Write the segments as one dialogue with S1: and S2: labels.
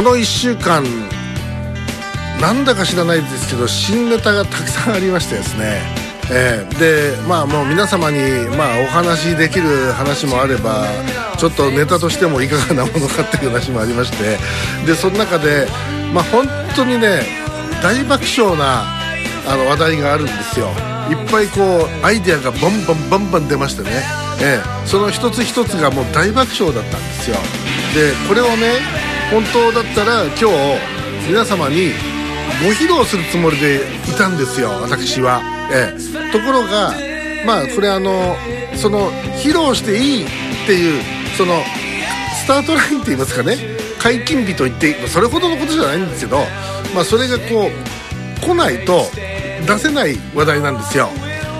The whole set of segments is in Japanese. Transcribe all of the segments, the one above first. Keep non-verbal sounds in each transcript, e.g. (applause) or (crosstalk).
S1: この1週間なんだか知らないですけど新ネタがたくさんありましてですね、えー、でまあもう皆様に、まあ、お話しできる話もあればちょっとネタとしてもいかがなものかっていう話もありまして。でその中で、まあ、本当にね大爆笑なあの話題があるんですよ。いっぱいこうアイデアがバンバンバンバン出ましてね、えー、その一つ一つがもう大爆笑だったんですよ。でこれをね本当だったら今日皆様にご披露するつもりでいたんですよ私は、ええ、ところがまあこれあのその披露していいっていうそのスタートラインって言いますかね。解禁日といってそれほどのことじゃないんですけど、まあ、それがこう来ないと出せない話題なんですよ。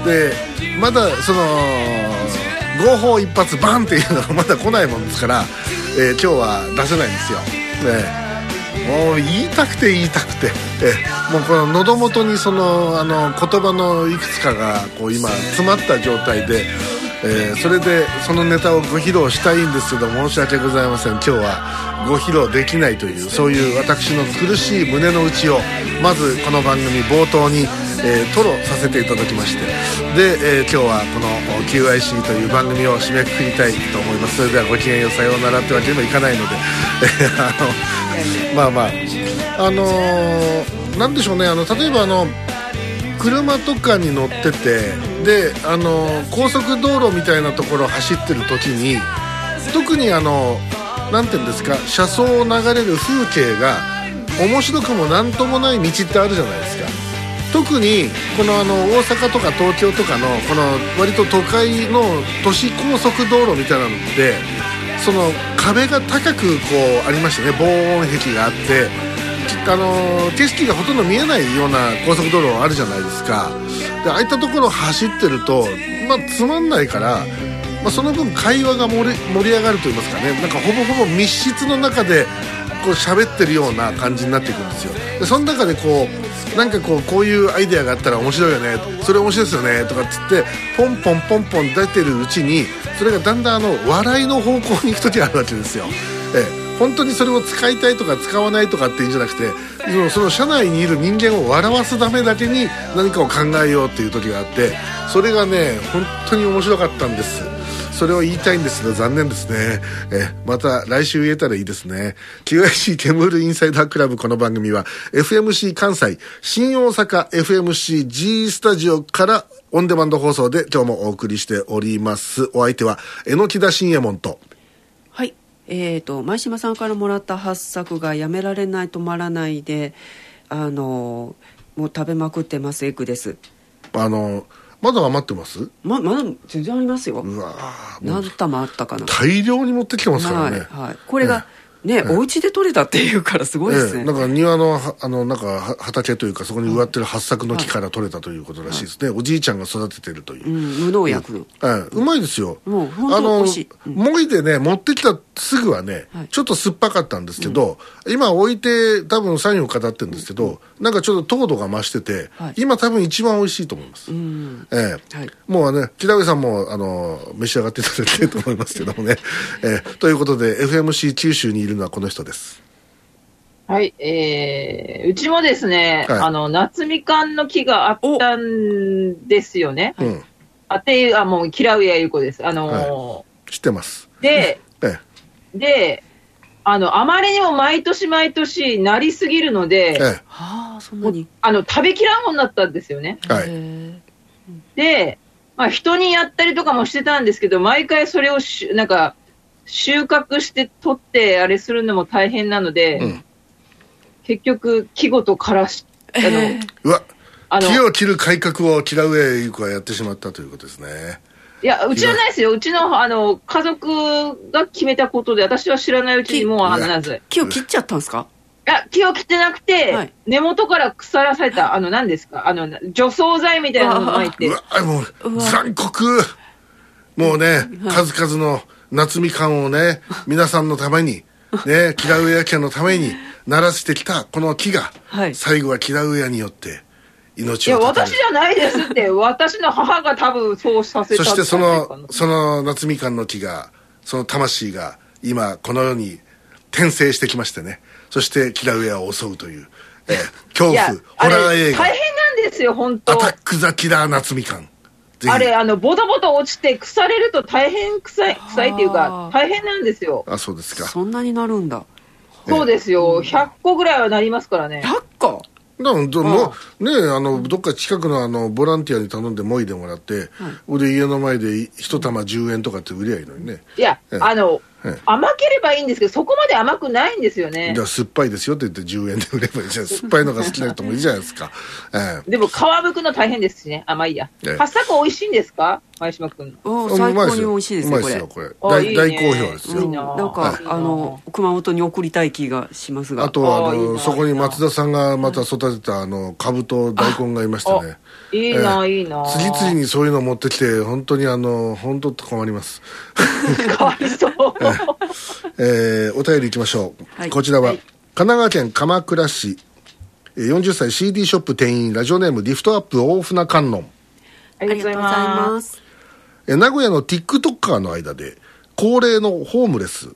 S1: でまだその合法一発バンっていうのがまだ来ないもんですから、えー、今日は出せないんですよ。ねもう言いたくて言いたくて。えもうこの喉元にそのあの言葉のいくつかがこう今詰まった状態で、えー、それでそのネタをご披露したいんですけど申し訳ございません。今日はご披露できないというそういう私の苦しい胸の内をまずこの番組冒頭にえー、トロさせていただきましてで、えー、今日はこの QIC という番組を締めくくりたいと思います。それではごきげんようさようならってわけにもいかないので (laughs) あのまあまああのー、なんでしょうねあの例えばあの車とかに乗っててであの高速道路みたいなところを走ってる時に特にあの何て言うんですか車窓を流れる風景が面白くも何ともない道ってあるじゃないですか。特にこのあの大阪とか東京とかのこの割と都会の都市高速道路みたいなのってその壁が高くこうありましてね防音壁があってあの景色がほとんど見えないような高速道路あるじゃないですか。でああいったところ走ってるとまあつまんないからまあ、その分会話が盛り盛り上がると言いますかね。なんかほぼほぼ密室の中でこう喋ってるような感じになっていくんですよ。でその中でこうなんかこうこういうアイデアがあったら面白いよね。それ面白いですよね。とかっつってポンポンポンポン出てるうちにそれがだんだんあの笑いの方向に行く時があるわけですよ。ええ。本当にそれを使いたいとか使わないとかっていうんじゃなくてそのその社内にいる人間を笑わすためだけに何かを考えようっていう時があってそれがね本当に面白かったんです。それを言いたいんですが残念ですね。え、また来週言えたらいいですね。QIC ケムールインサイダークラブこの番組は FMC 関西、新大阪 FMCG スタジオからオンデマンド放送で今日もお送りしております。お相手は、榎木田信右衛門と。
S2: はい。えっ、ー、と、前島さんからもらった発作がやめられない止まらないで、あの、もう食べまくってます、エッグです。
S1: あの、まだ余ってます？
S2: ままだ全然ありますよ。
S1: うわ
S2: 何玉あったかな。
S1: 大量に持ってきてますからね、
S2: はい、はい、これが、ね、お家で取れたっていうからすごいですね、
S1: なんか庭のあのなんか畑というかそこに植わってる八作の木から取れたということらしいですね、おじいちゃんが育ててるという、
S2: 無農薬、
S1: うまいですよ。
S2: もう本当美味しい。
S1: もいでね持ってきたすぐはね、ちょっと酸っぱかったんですけど、今置いて多分3、4日経ってるんですけど、なんかちょっと糖度が増してて、今多分一番美味しいと思います、ええ。もうね北上さんもあの召し上がっていただきたいと思いますけどもね、(laughs) えー、ということで FMC 九州にいるのはこの人です。
S3: はい、えー、うちもですね、はい、あの、夏みかんの木があったんですよね。うん。あ、っていう、あ、もう、嫌うやゆこです。あのー
S1: はい、知ってます。
S3: で、ええ、で、あの、あまりにも毎年毎年なりすぎるので、ええ、はあ、そんなに？あの、食べきらんもんなったんですよね。はい。で、まあ、人にやったりとかもしてたんですけど、毎回それをし、なんか、収穫して取ってあれするのも大変なので、うん、結局、季語とからし、あの、え
S1: ー、うわ、木を切る改革を嫌う上ゆう子はやってしまったということですね。
S3: いや、うちはないですよ。うちの、あの、家族が決めたことで、私は知らないうちにもう、あの、なぜ。
S2: 木を切っちゃったんですか？
S3: いや、木を切ってなくて、はい、根元から腐らされた、あの、何ですか？あの、除草剤みたいなのを巻いて。う
S1: わ、もう、残酷。もうね、数々の夏みかんをね、皆さんのために、ね、キラウエア家のために鳴らしてきたこの木が、はい、最後はキラウエアによって命をいや、
S3: 私じゃないですって。私の母が多分そうさせた
S1: そしてその、その夏みかんの木が、その魂が今この世に転生してきましてね。そしてキラウエアを襲うという、えー、恐怖、ホラー映画。
S3: 大変なんですよ、本当
S1: アタック・ザ・キラー夏みかん。
S3: あれ、あの、ボタボタ落ちて腐れると大変臭い、臭いっていうか、大変なんですよ。
S1: あ、そうですか。
S2: そんなになるんだ。
S3: そうですよ。100個ぐらいはなりますからね。
S2: 100個？
S1: だからもうねあのどっか近くのあのボランティアに頼んでもいでもらって、はい、で家の前で一玉10円とかって売りゃいいのにね
S3: いや、あの甘ければいいんですけど、そこまで甘くないんですよね。
S1: じゃ酸っぱいですよって言って10円で売ればいいじゃん。(laughs) 酸っぱいのが好きな人もいいじゃないですか。
S3: ええ、でも皮むくの大変ですしね。甘いや。ええ、はっさく美味しいんですか？前島。
S2: 最高に美味しいですね、これ。
S1: これ大大好評ですよ。
S2: なんか、あの、熊本に送りたい気がしますが。
S1: あとは、あの、そこに松田さんがまた育てた、あの、かぶと大根がいましてね。
S3: いいな、いいな。
S1: 次々にそういうの持ってきて、本当にあの、本当困ります。(laughs)
S3: かわいそう。(laughs)
S1: えー、お便りいきましょう。はい、こちらは、はい、神奈川県鎌倉市、40歳 CD ショップ店員、ラジオネームリフトアップ大船観音。
S3: ありがとうございます。
S1: え名古屋の TikToker の間で、高齢のホームレス、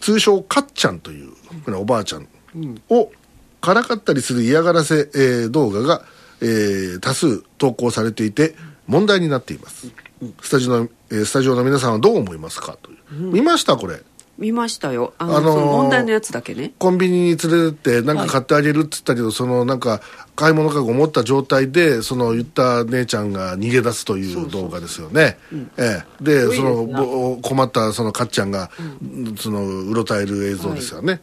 S1: 通称かっちゃんという、おばあちゃんをからかったりする嫌がらせ、えー、動画が、えー、多数投稿されていて問題になっています、スタジオの、えー、スタジオの皆さんはどう思いますかという、見ましたこれ。
S2: 見ましたよ。あの、あのー、問題のやつだけね。
S1: コンビニに連れてって何か買ってあげるっつったけど、はい、そのなんか買い物かごを持った状態でその言った姉ちゃんが逃げ出すという動画ですよね、ええ、でその困ったそのかっちゃんが、うん、そのうろたえる映像ですよね、はい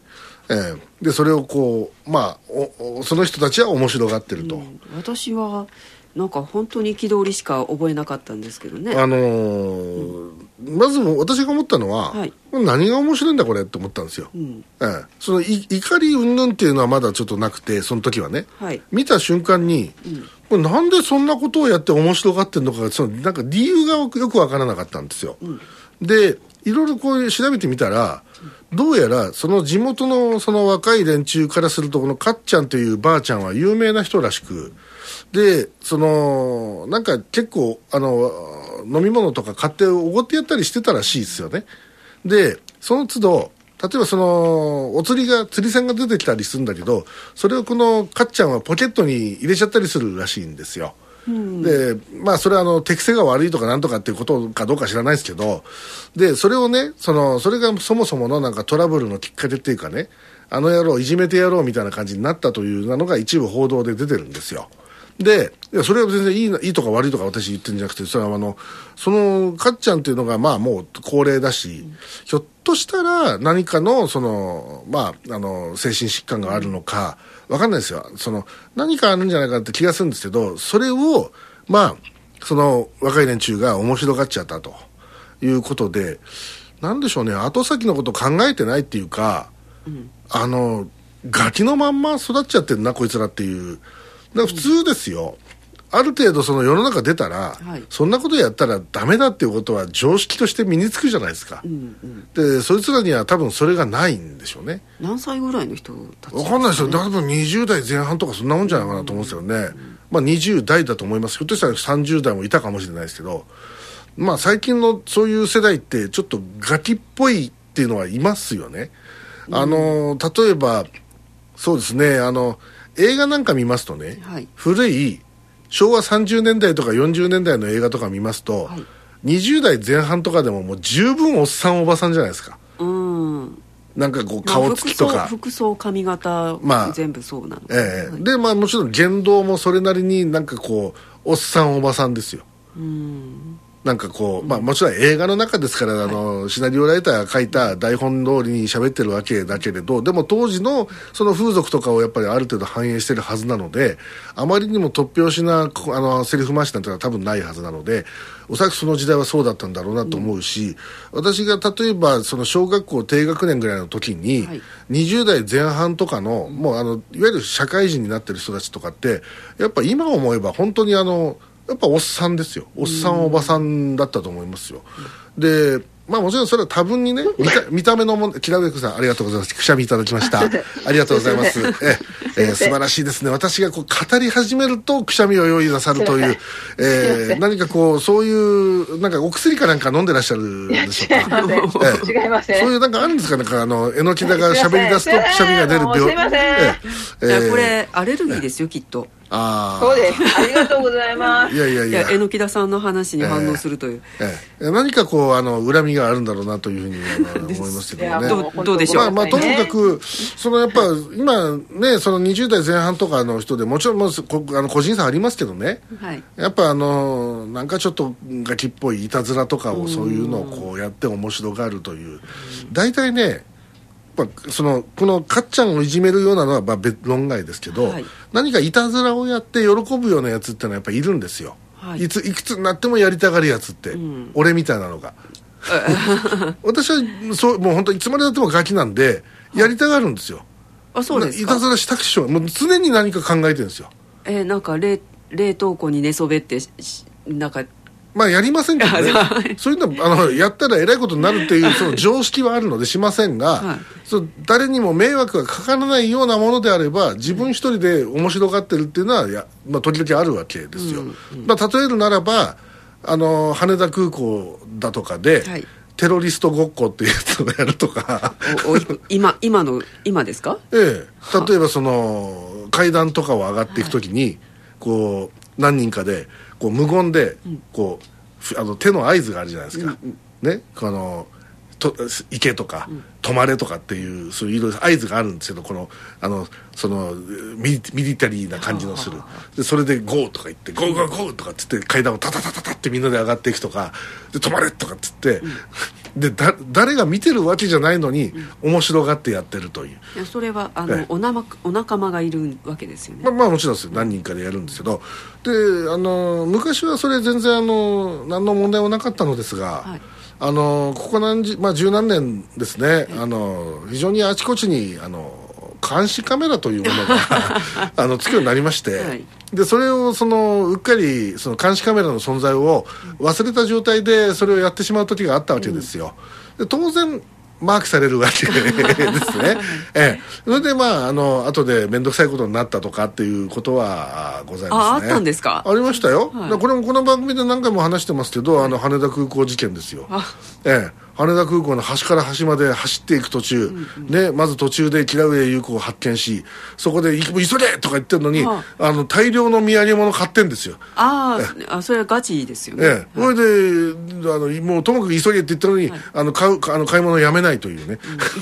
S1: えー、でそれをこうまあおその人たちは面白がってると、うん、
S2: 私はなんか本当に憤りしか覚えなかったんですけどね。
S1: あのーうん、まず私が思ったのは、はい、何が面白いんだこれって思ったんですよ、うん、えー、そのい怒り云々っていうのはまだちょっとなくてその時はね、はい、見た瞬間に、うん、これなんでそんなことをやって面白がってるのかそのなんか理由がよく分からなかったんですよ、でいろいろこう調べてみたら、どうやらその地元のその若い連中からするとこのかっちゃんというばあちゃんは有名な人らしくでそのなんか結構あの飲み物とか買っておごってやったりしてたらしいですよね。でその都度例えばそのお釣りが釣り銭が出てきたりするんだけどそれをこのかっちゃんはポケットに入れちゃったりするらしいんですよ。でまあそれはあの適性が悪いとかなんとかっていうことかどうか知らないですけどでそれをねそのそれがそもそものなんかトラブルのきっかけっていうかねあの野郎いじめてやろうみたいな感じになったというなのが一部報道で出てるんですよ。で、いや、それは全然いいいいとか悪いとか私言ってるんじゃなくて、それはあの、その、かっちゃんっていうのが、まあもう高齢だし、うん、ひょっとしたら何かの、その、まあ、あの、精神疾患があるのか、わかんないですよ。その、何かあるんじゃないかって気がするんですけど、それを、まあ、その、若い連中が面白がっちゃったということで、なんでしょうね、後先のこと考えてないっていうか、うん、あの、ガキのまんま育っちゃってるな、こいつらっていう。普通ですよ、ある程度その世の中出たら、はい、そんなことやったらダメだっていうことは常識として身につくじゃないですか、うんうん、でそいつらには多分それがないんでしょうね。
S2: 何歳ぐらいの人たち、
S1: ね、分かんないですよ。多分20代前半とかそんなもんじゃないかなと思うんですよね、うんうん、まあ20代だと思います。ひょっとしたら30代もいたかもしれないですけど。まあ最近のそういう世代ってちょっとガキっぽいっていうのはいますよね、うん、あの例えばそうですね。あの映画なんか見ますとね、はい、古い昭和30年代とか40年代の映画とか見ますと、はい、20代前半とかでももう十分おっさんおばさんじゃないですか。うん。なんかこう顔つきとか。
S2: 服装髪型、まあ、全部そうなの、
S1: ええ。はい、でまあもちろん言動もそれなりになんかこうおっさんおばさんですよ。うんなんかこう、まあもちろん映画の中ですから、あの、シナリオライターが書いた台本通りに喋ってるわけだけれど、でも当時のその風俗とかをやっぱりある程度反映してるはずなので、あまりにも突拍子な、あの、セリフ回しなんてのは多分ないはずなので、おそらくその時代はそうだったんだろうなと思うし、うん、私が例えばその小学校低学年ぐらいの時に、はい、20代前半とかの、もうあの、いわゆる社会人になってる人たちとかって、やっぱ今思えば本当にあの、やっぱおっさんですよ。おっさんおばさんだったと思いますよ、でまあもちろんそれは多分にね見た見た目のものきらめくさんありがとうございます。くしゃみいただきました。(laughs) ありがとうございます。(laughs) ええー、素晴らしいですね。私がこう語り始めるとくしゃみを用意なさるという、(laughs) えー、何かこうそういうなんかお薬かなんか飲んでらっしゃるんでしょうか、
S3: え違いません。
S1: そういうなんかあるんですかなんかあのえのきだが喋り出すとくしゃみが出る病
S3: すいません、え
S2: ー、これアレルギーですよきっと
S3: あそうです。ありがとうございます。いやいや
S1: いや。
S2: 榎木田さんの話に反応するという、
S1: えーえー、何かこうあの恨みがあるんだろうなというふうに (laughs) 思いますけどね。
S2: どどうでしょう、まあ、
S1: まあともかくそのやっぱ今ねその20代前半とかの人でもちろんもうこあの個人差ありますけどね、はい、やっぱあのなんかちょっとガキっぽいいたずらとかをそういうのをこうやって面白がるという。大体ねまあ、そのこのかっちゃんをいじめるようなのはまあ別論外ですけど、はい、何かいたずらをやって喜ぶようなやつっていうのはやっぱいるんですよ、はい、いついくつになってもやりたがるやつって、うん、俺みたいなのが。(laughs) 私はそうもう本当いつまでたってもガキなんでやりたがるんですよ、
S2: あそうです
S1: いたずらしたくしょもう常に何か考えてるんですよ。
S2: えー、なんか冷冷凍庫に寝そべってなんか
S1: まあやりませんけどね。そう。いうのあのやったらえらいことになるっていう (laughs) その常識はあるのでしませんが、はい、そう誰にも迷惑がかからないようなものであれば自分一人で面白がってるっていうのはや、まあ、時々あるわけですよ、うんうん、まあ、例えるならばあの羽田空港だとかで、はい。テロリストごっこっていうやつをやるとか。
S2: 今今の今ですか？
S1: ええ。例えばその階段とかを上がっていくときに、はい、こう何人かでこう無言でこう、あの手の合図があるじゃないですか、ね。このと行けとか、うん、止まれとかっていうそういう合図があるんですけどこのあのそのミリミリタリーな感じのする。でそれで「ゴー」とか言って「ゴーゴーゴー」とかっつって階段をタタタタタってみんなで上がっていくとかで止まれとかっつって、うん。でだ誰が見てるわけじゃないのに、うん、面白がってやってるという。
S2: いやそれはあの、おなまお仲間がいるわけですよね。
S1: ままあもちろんです何人かでやるんですけど。であの昔はそれ全然あの何の問題もなかったのですが、はい、あのここ何十、まあ、十何年ですね、はい、あの非常にあちこちにあの監視カメラというものが (laughs) あのつくようになりまして、はい、でそれをそのうっかりその監視カメラの存在を忘れた状態でそれをやってしまう時があったわけですよ、で当然マークされるわけですね。(laughs) ええ。それでまあ、あの、後で面倒くさいことになったとかっていうことはございます
S2: ね。あ、あったんですか？
S1: ありましたよ。はい、これもこの番組で何回も話してますけど、あの、羽田空港事件ですよ。ええ。羽田空港の端から端まで走っていく途中、うんうん、ね、まず途中で木上優子を発見しそこで「急げ!」とか言ってるのに、はあ、あの大量の土産物買ってんですよ。
S2: ああそれはガチですよね、
S1: ええ、はい、それであのもうともかく急げって言ったのに、はい、あの買うあの買い物やめないというね、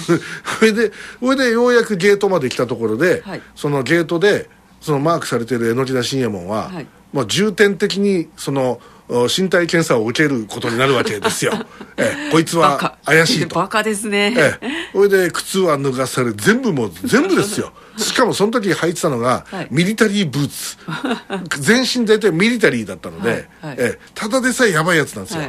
S1: うん、(laughs) それでそれでようやくゲートまで来たところで、はい、そのゲートでそのマークされている榎田信右衛門は、はい、まあ、重点的にその身体検査を受けることになるわけですよ。(laughs) えこいつは怪しいと。(laughs)
S2: バカですね。
S1: えそれで靴は脱がされ、全部も全部ですよ。(laughs) しかもその時履いてたのが、はい、ミリタリーブーツ。全身大体ミリタリーだったので、はいはい、えただでさえやばいやつなんですよ。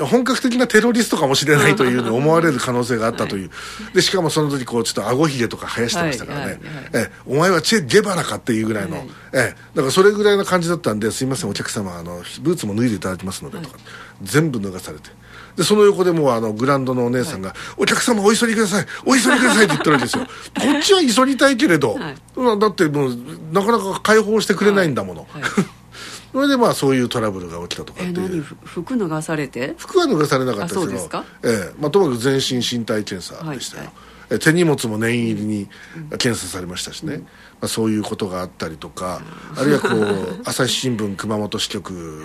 S1: 本格的なテロリストかもしれないというの思われる可能性があったという、でしかもその時こうちょっとあごひげとか生やしてましたからね、えお前はチェ・ゲバラかっていうぐらいの、はい、えだからそれぐらいの感じだったんですいませんお客様あのブーツも脱いでいただきますのでとか、全部脱がされて。でその横でもうあのグランドのお姉さんが、はい、お客様お急ぎくださいお急ぎくださいって言ってるわけですよ。(laughs) こっちは急ぎたいけれど、はい、だってもうなかなか解放してくれないんだもの、はいそれでまあそういうトラブルが起きたとかっていう、
S2: 服脱がされて？
S1: 服は脱がされなかったですけどええ。まあ、ともかく全身身体検査でしたよ、はいはい、手荷物も念入りに検査されましたしね、うん、まあ、そういうことがあったりとか、うん、あるいはこう (laughs) 朝日新聞熊本支局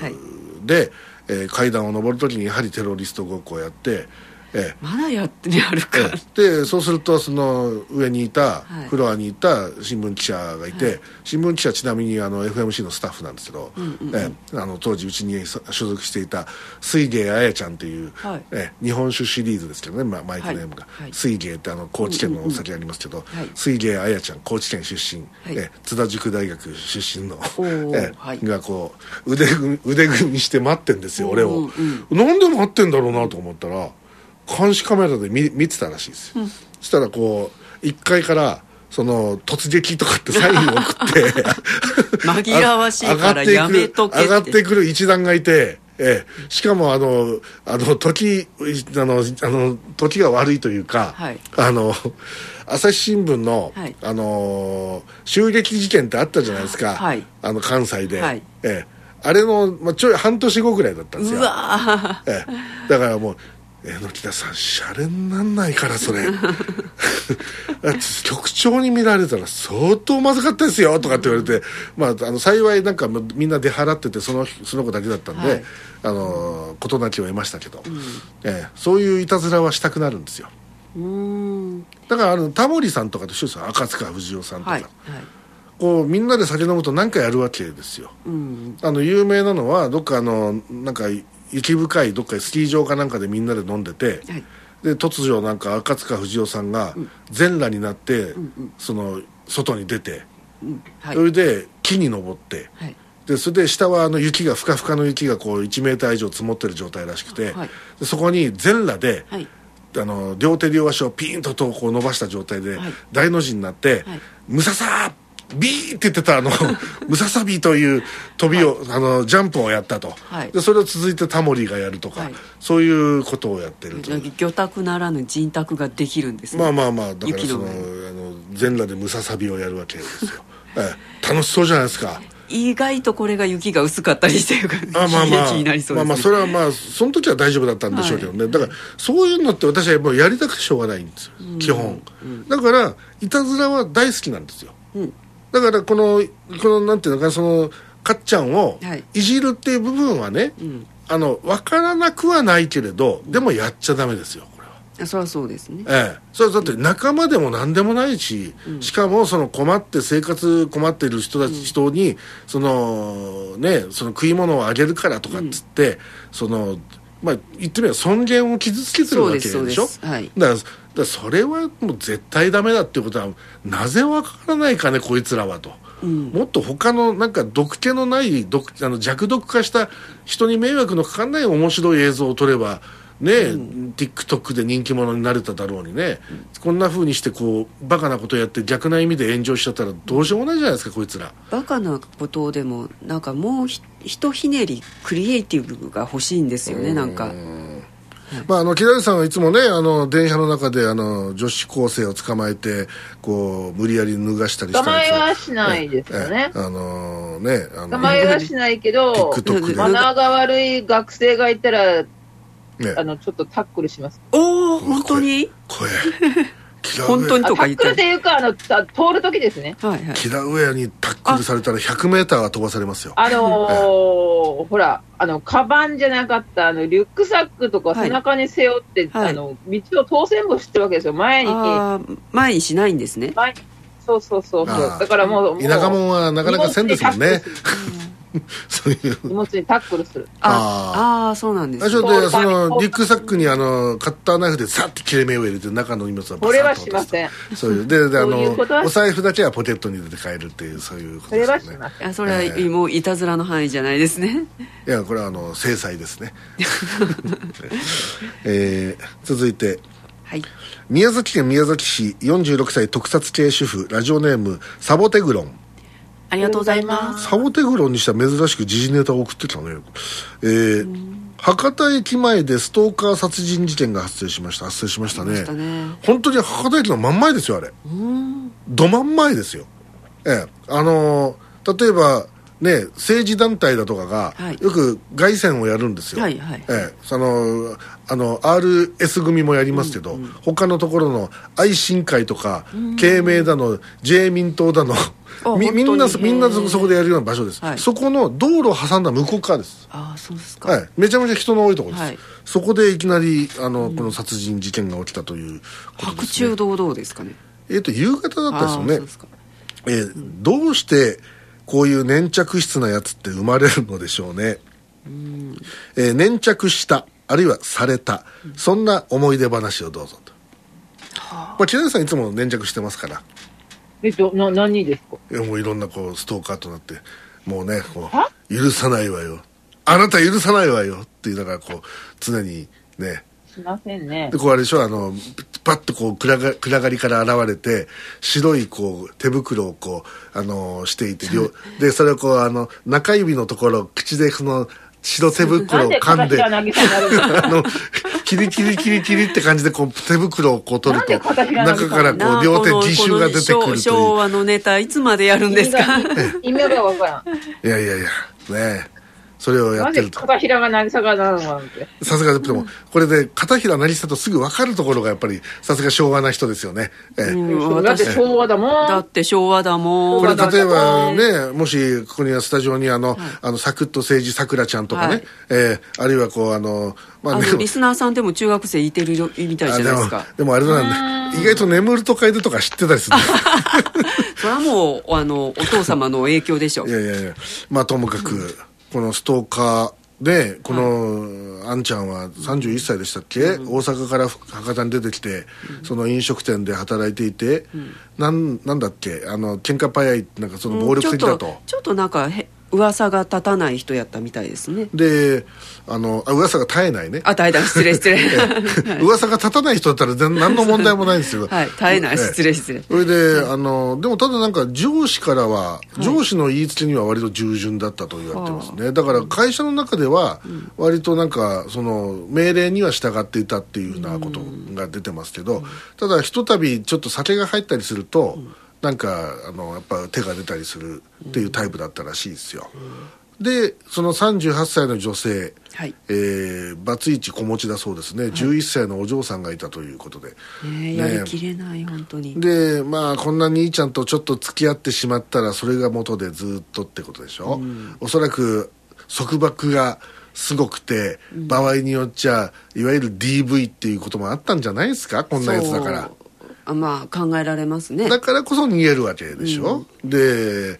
S1: で、はい、えー、階段を上るときにやはりテロリストごっこをやって
S2: ええ、まだやってやるか、え
S1: え、でそうするとその上にいた、はい、フロアにいた新聞記者がいて、はい、新聞記者ちなみにあの FMC のスタッフなんですけど、うんうんうん、ええ、あの当時うちに所属していた水芸彩ちゃんという、はい、え日本酒シリーズですけどね、まあ、マイクネームが、水芸ってあの高知県のお酒ありますけど、うんうんうん、水芸彩ちゃん高知県出身、え津田塾大学出身の、えがこう腕組腕組みして待ってんですよ俺を、うんうん、なんで待ってんだろうなと思ったら監視カメラで見見てたらしいですよ、うん、そしたらこう1階からその突撃とかってサインを送って (laughs)
S2: 紛らわしいからやめとけ
S1: 上がってくる一団がいてええ、しかもあのあの時あのあの時が悪いというか、はい、あの朝日新聞の、はい、あの襲撃事件ってあったじゃないですか、はい、あの関西で、はい、ええ、あれの、まあ、ちょい半年後ぐらいだったんですよ、ええ、だからもう榎田さんシャレになんないからそれ。(laughs) 局長に見られたら相当まずかったですよとかって言われて、まあ、あの幸いなんかみんな出払っててそのその子だけだったんで、はい、あの事なきを得ましたけど、うん、えー、そういういたずらはしたくなるんですよ。だからあのタモリさんとかと一緒ですよ赤塚不二夫さんとか、はいはい。こうみんなで酒飲むと何かやるわけですよ、うん、あの有名なのはどっかあのなんか雪深いどっかスキー場かなんかでみんなで飲んでて、はい、で突如なんか赤塚不二夫さんが全裸になって、うんうん、その外に出て、うん。はい、それで木に登って、はい、でそれで下はあの雪がふかふかの雪がこう1メーター以上積もってる状態らしくて、でそこに全裸で、あの両手両足をピーンととこう伸ばした状態で、大の字になって「ムササー!」ビーって言ってたあの (laughs) ムササビという飛びを、はい、あのジャンプをやったと、はい、でそれを続いてタモリがやるとか、はい、そういうことをやってると
S2: 魚拓ならぬ人卓ができるんです
S1: ね。まあまあまあだからそのあの全裸でムササビをやるわけですよ、(laughs) ええ、楽しそうじゃないですか。
S2: 意外とこれが雪が薄かったりしてるからあまあまあ。
S1: ね、まあまあそれはまあその時は大丈夫だったんでしょうけどね、はい、だからそういうのって私はもうやりたくてしょうがないんですよ、基本、うん、だからいたずらは大好きなんですよ、うんだからこのこのなんていうのかそのかっちゃんをい。じるっていう部分はね、はいうん、あの分からなくはないけれどでもやっちゃダメですよこれは。
S2: そりゃそうですね。
S1: ええ。それだって仲間でも何でもないし、うん、しかもその困って生活困ってる人たち、うん、人にそのねその食い物をあげるからとかっつって、そのまあ言ってみれば尊厳を傷つけてるわけでしょ？はい、だからだそれはもう絶対ダメだっていうことはなぜわからないかねこいつらはと、うん、もっと他のなんか毒気のない毒あの弱毒化した人に迷惑のかかんない面白い映像を撮ればね、うん、TikTok で人気者になれただろうにね、うん、こんなふうにしてこうバカなことやって逆な意味で炎上しちゃったらどうしようもないじゃないですかこいつら。
S2: バカなことでもなんかもうひひひねりクリエイティブが欲しいんですよねなんか。
S1: まあ、あの木田さんはいつもねあの電車の中であの女子高生を捕まえてこう無理やり脱がしたりした
S3: 捕まえはしないですよね。
S1: あのねあの
S3: 捕まえはしないけどマナーが悪い学生がいたら、ね、あのちょっとタックルします。
S2: おお本当に？
S1: 声 (laughs)
S2: 本当にとか言ってタックル
S3: っていうかあの通る時ですね。はい
S1: はい。キラウェアにタックルされたら 100m は飛ばされますよ。
S3: あのー、ほらあのカバンじゃなかったあのリュックサックとか背中に背負って、はい、あの道を当選簿してるわけですよ前に
S2: 前にしないんですね。
S3: そうそうそうそう。だからもう
S1: 田舎者はなかなかせんですもんね (laughs) (laughs)
S3: そういう。荷物にタックルする。
S2: ああそうなんです。
S1: そでそのリュックサックにあのカッターナイフでさって切れ目を入れて中の荷物は
S3: バサッとこれはしません。
S1: そういう。でであのお財布だけはポケットに入れて帰るっていうそういうことですね。それはしません
S2: それは、えー、もういたずらの範囲じゃないですね。
S1: いやこれはあの制裁ですね。(laughs) えー、続いて。はい。宮崎県宮崎市46歳特撮系主婦ラジオネームサボテグロン
S2: ありがとうございます。
S1: サボテグロンにしては珍しく時事ネタを送ってたね。えー、博多駅前でストーカー殺人事件が発生しました。発生しましたね。ね。本当に博多駅の真ん前ですよあれ。ど真ん前ですよ。ええ。あのー、例えばね、政治団体だとかが、よく凱旋をやるんですよ、はいはい、ええ、そのあの RS 組もやりますけど、うんうん、他のところの愛心会とか、慶明だの、自衛民党だの、(laughs) みみんなみんなそこでやるような場所です、はい、そこの道路を挟んだ向こう側です。
S2: ああそうですか、
S1: はい、めちゃめちゃ人の多いところです、はい、そこでいきなりあの、うん、この殺人事件が起きたという
S2: ことです、ね、白昼堂々ですかね。
S1: えっ、ー、と夕方だったですよね。えー、どうしてこういう粘着質なやつって生まれるのでしょうね、うんえー、粘着したあるいはされた、うん、そんな思い出話をどうぞと、はあ、まあ、千谷さんいつも粘着してますから。
S3: えっとな何ですか？
S1: いやもういろんなこうストーカーとなってもうねこう許さないわよ。あなた許さないわよ。って言いながらこう常にね。
S3: しませんね。
S1: でこうあれでしょあのパッとこう暗が暗がりから現れて白いこう手袋をこうあのしていてでそれをこうあの中指のところ口でその白手袋を噛んで (laughs) あのキリキリキリキリって感じでこう手袋をこう取ると中からこう両手自習が出てくるという。
S2: 昭和のネタいつまでやるんですか？
S3: 意味が分からん (laughs)
S1: いやいやいやねえそれをやってると。
S3: 片平が渚がなのな
S1: んて。さすがでも、これで片平渚とすぐ分かるところがやっぱり、さすが昭和な人ですよね。
S3: ええ、だって昭和だもん。
S2: だって昭和だも
S1: ん。これ例えばね、もしここにはスタジオにあの、あの、サクッと政治さくらちゃんとかね、ええ、あるいはこうあの、
S2: まあ、リスナーさんでも中学生いてるみたいじゃないですか。
S1: でもあれなんで、意外と眠るとかいるとか知ってたりする (laughs)
S2: それはもう、あの、お父様の影響でしょ。
S1: いやいやいや、まあともかく、このストーカーでこの、はい、あんちゃんは31歳でしたっけ、うん、大阪から博多に出てきて、うん、その飲食店で働いていて、うん、なんなんだっけ？あの喧嘩早いなんかその暴力的だと、うん、
S2: ちょっとなんかへ噂が立たない人やったみたいですね。
S1: であのあ噂が絶えないね。
S2: あ絶えない。失礼失礼。(laughs)
S1: 噂が立たない人だったら全何の問題もないんですけど (laughs)
S2: はい絶えない。失礼失礼。
S1: それで、あのでもただなんか上司からは、上司の言いつけには割と従順だったと言われてますね、だから会社の中では割となんかその命令には従っていたっていうふうなことが出てますけど、ただひとたびちょっと酒が入ったりすると、うんなんかあのやっぱ手が出たりするっていうタイプだったらしいですよ、うん、でその38歳の女性、はい。えー、バツイチ子持ちだそうですね、はい、11歳のお嬢さんがいたということで、
S2: えー、ね、やりきれない本当に。
S1: でまあこんな兄ちゃんとちょっと付き合ってしまったらそれが元でずっとってことでしょ、うん、おそらく束縛がすごくて、うん、場合によっちゃいわゆる DV っていうこともあったんじゃないですか？こんなやつだから
S2: まあ考えられますね。
S1: だからこそ逃げるわけでしょ、うん、で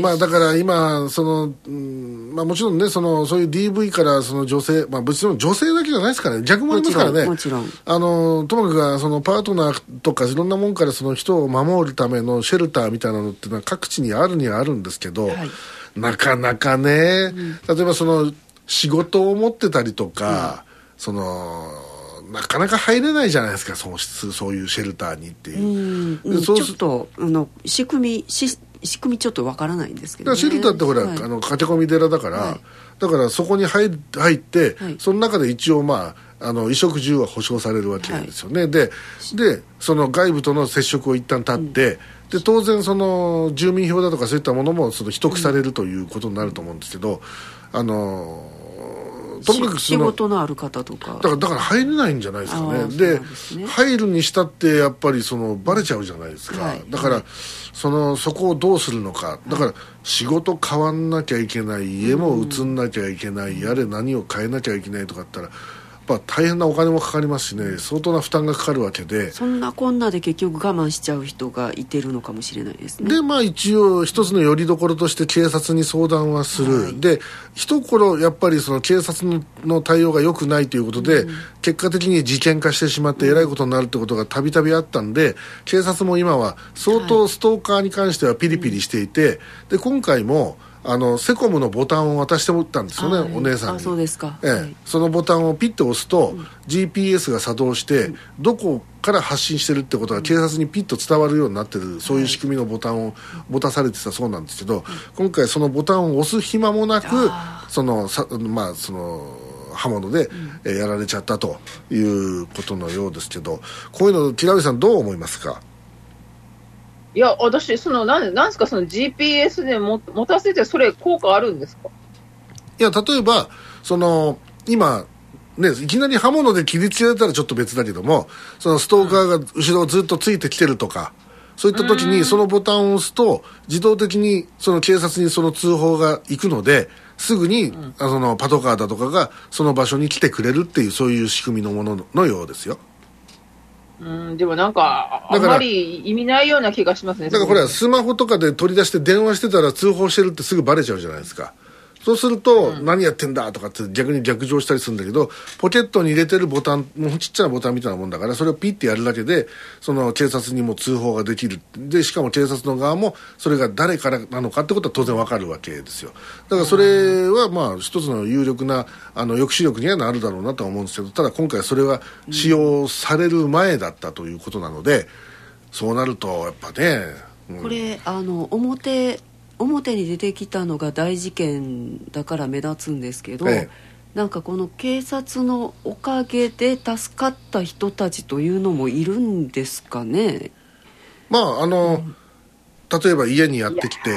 S1: まあだから今その、うんまあ、もちろんねそのそういう DV からその女性まあ別に女性だけじゃないですからね。逆もありますからね。
S2: もちろん
S1: あのともかくそのパートナーとかいろんなもんからその人を守るためのシェルターみたいなのっていうのは各地にあるにはあるんですけど、はい、なかなかね、うん、例えばその仕事を持ってたりとか、うん、そのなかなか入れないじゃないですかそのそういうシェルターにってい
S2: う、うん、ちょっとあの仕組みし仕組みちょっとわからないんですけど、
S1: ね、シェルターってほら、はい、あの駆け込み寺だから、はい、だからそこに入入って、はい、その中で一応まああの衣食住は保障されるわけですよね、ででその外部との接触を一旦立って、うん、で当然その住民票だとかそういったものもその秘匿されるということになると思うんですけど、あの
S2: ともかく仕事のある方とか。
S1: だからだから入れないんじゃないですかね。で、ね、入るにしたってやっぱりそのバレちゃうじゃないですか、はい、だから、はい、そのそこをどうするのか。だから仕事変わんなきゃいけない家も移んなきゃいけない、やれ何を変えなきゃいけないとかったらぱ大変なお金もかかりますしね相当な負担がかかるわけで。
S2: そんなこんなで結局我慢しちゃう人がいてるのかもしれないですね。
S1: でまあ一応一つのよりどころとして警察に相談はする、はい、で一頃やっぱりその警察の対応が良くないということで、うん、結果的に事件化してしまってえらいことになるってことがたびたびあったんで警察も今は相当ストーカーに関してはピリピリしていて、はい、で今回もあのセコムのボタンを渡してもったんですよね、はい、お姉さんに。
S2: そうですか、
S1: ええ、はい、そのボタンをピッと押すと、うん、GPS が作動して、うん、どこから発信してるってことが警察にピッと伝わるようになってる、そういう仕組みのボタンを持たされてたそうなんですけど、今回そのボタンを押す暇もなくそのさまあその刃物で、えやられちゃったということのようですけどこういうの平上さんどう思いますか？
S3: いや、私、その、なんなんですか、その GPS でも持たせて、それ、効果あるんですか？
S1: いや、例えば、その、今、ね、いきなり刃物で切りつけられたらちょっと別だけども、そのストーカーが後ろをずっとついてきてるとか、そういった時にそのボタンを押すと、自動的にその警察にその通報が行くので、すぐに、うん、そのパトカーだとかがその場所に来てくれるっていう、そういう仕組みのもののようですよ。
S3: うん、でもなんか、あんまり意味ないような気がしますね。
S1: だからこれはスマホとかで取り出して電話してたら通報してるってすぐバレちゃうじゃないですか。そうすると、何やってんだとかって逆に逆上したりするんだけど、ポケットに入れてるボタン、もうちっちゃなボタンみたいなもんだから、それをピッてやるだけで、その警察にも通報ができる。で、しかも警察の側も、それが誰からなのかってことは当然わかるわけですよ。だからそれは、まあ、一つの有力な、あの、抑止力にはなるだろうなとは思うんですけど、ただ今回それは使用される前だったということなので、そうなると、やっぱね、
S2: うん、これ、あの、表、表に出てきたのが大事件だから目立つんですけど、ええ、なんかこの警察のおかげで助かった人たちというのもいるんですかね？
S1: まああの、うん例えば家にやってきて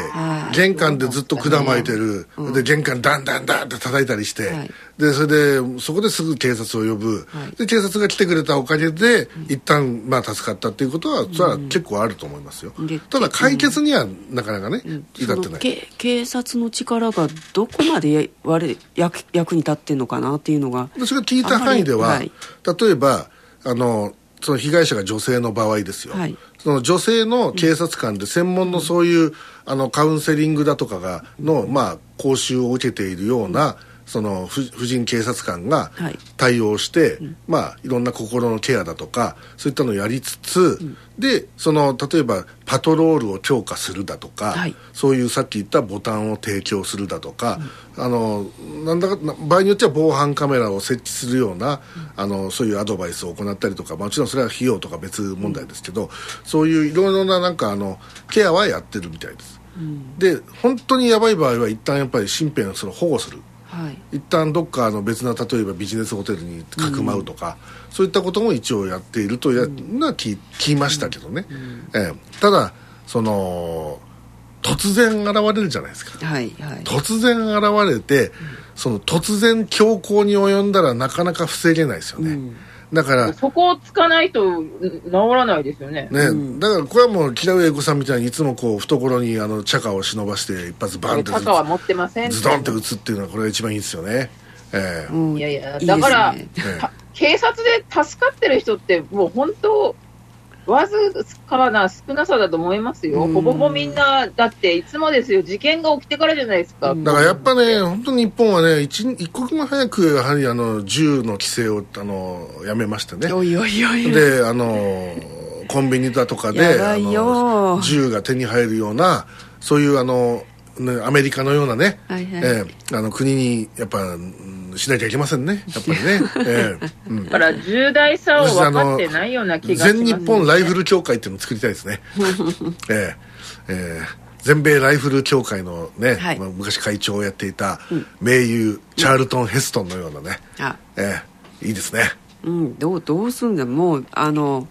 S1: 玄関でずっと管巻いてる、うん、で玄関ダンダンダンって叩いたりして、はい、でそれでそこですぐ警察を呼ぶ、はい、で警察が来てくれたおかげで、うん、一旦まあ助かったっていうことは、それは結構あると思いますよ、うん、ただ解決にはなかなかね、至ってない。
S2: 警察の力がどこまで役役に立ってんのかなっていうのが
S1: 私が聞いた範囲では、はい、例えばあのその被害者が女性の場合ですよ、はい、その女性の警察官で専門のそういう、あのカウンセリングだとかがの、まあ、講習を受けているような、その婦人警察官が対応して、はい、まあいろんな心のケアだとかそういったのをやりつつ、うん、でその例えばパトロールを強化するだとか、はい、そういうさっき言ったボタンを提供するだとか、うん、あのなんだか場合によっては防犯カメラを設置するような、うん、あのそういうアドバイスを行ったりとかもちろんそれは費用とか別問題ですけど、そういういろいろななんかあのケアはやってるみたいです。で本当にやばい場合は一旦やっぱり身辺をその保護する。はい、一旦どっかの別な例えばビジネスホテルにかくまうとか、うん、そういったことも一応やっているというのは聞きましたけどね、うん、えー、ただその突然現れるじゃないですか、はいはい、突然現れて、その突然強行に及んだらなかなか防げないですよね、だから
S3: そこをつかないと治らないですよね。
S1: ね、うん、だからこれはもう木田上子さんみたいにいつもこう懐にあの茶化を忍ばして一発バンって
S3: 茶化は持ってません。
S1: ズドンって打つっていうのはこれが一番いいですよね、
S3: えー、うん、いやいやだから、ね、警察で助かってる人ってもう本当わずかな少なさだと思いますよ、ほぼほぼみんな、だっていつもですよ、事件が起きてからじゃないですか。
S1: だからやっぱね、本当に日本はね、一一刻も早く、やはりあの銃の規制をあのやめましてね。
S2: おいおいおい
S1: で、あの、コンビニだとかで、あの銃が手に入るような、そういうあの、ね、アメリカのようなね、はいはい、えー、あの国にやっぱしなきゃいけませんね。やっぱりね、(laughs) え
S3: ーうん、だから重大さを分かってないような気がします、
S1: ね、全日本ライフル協会っていうのを作りたいですね。(laughs) えー、えー全米ライフル協会のね、はい、まあ、昔会長をやっていた名優、チャールトン・ヘストンのようなね、うん、えー、いいですね。
S2: うん。どうどうすんだもうあの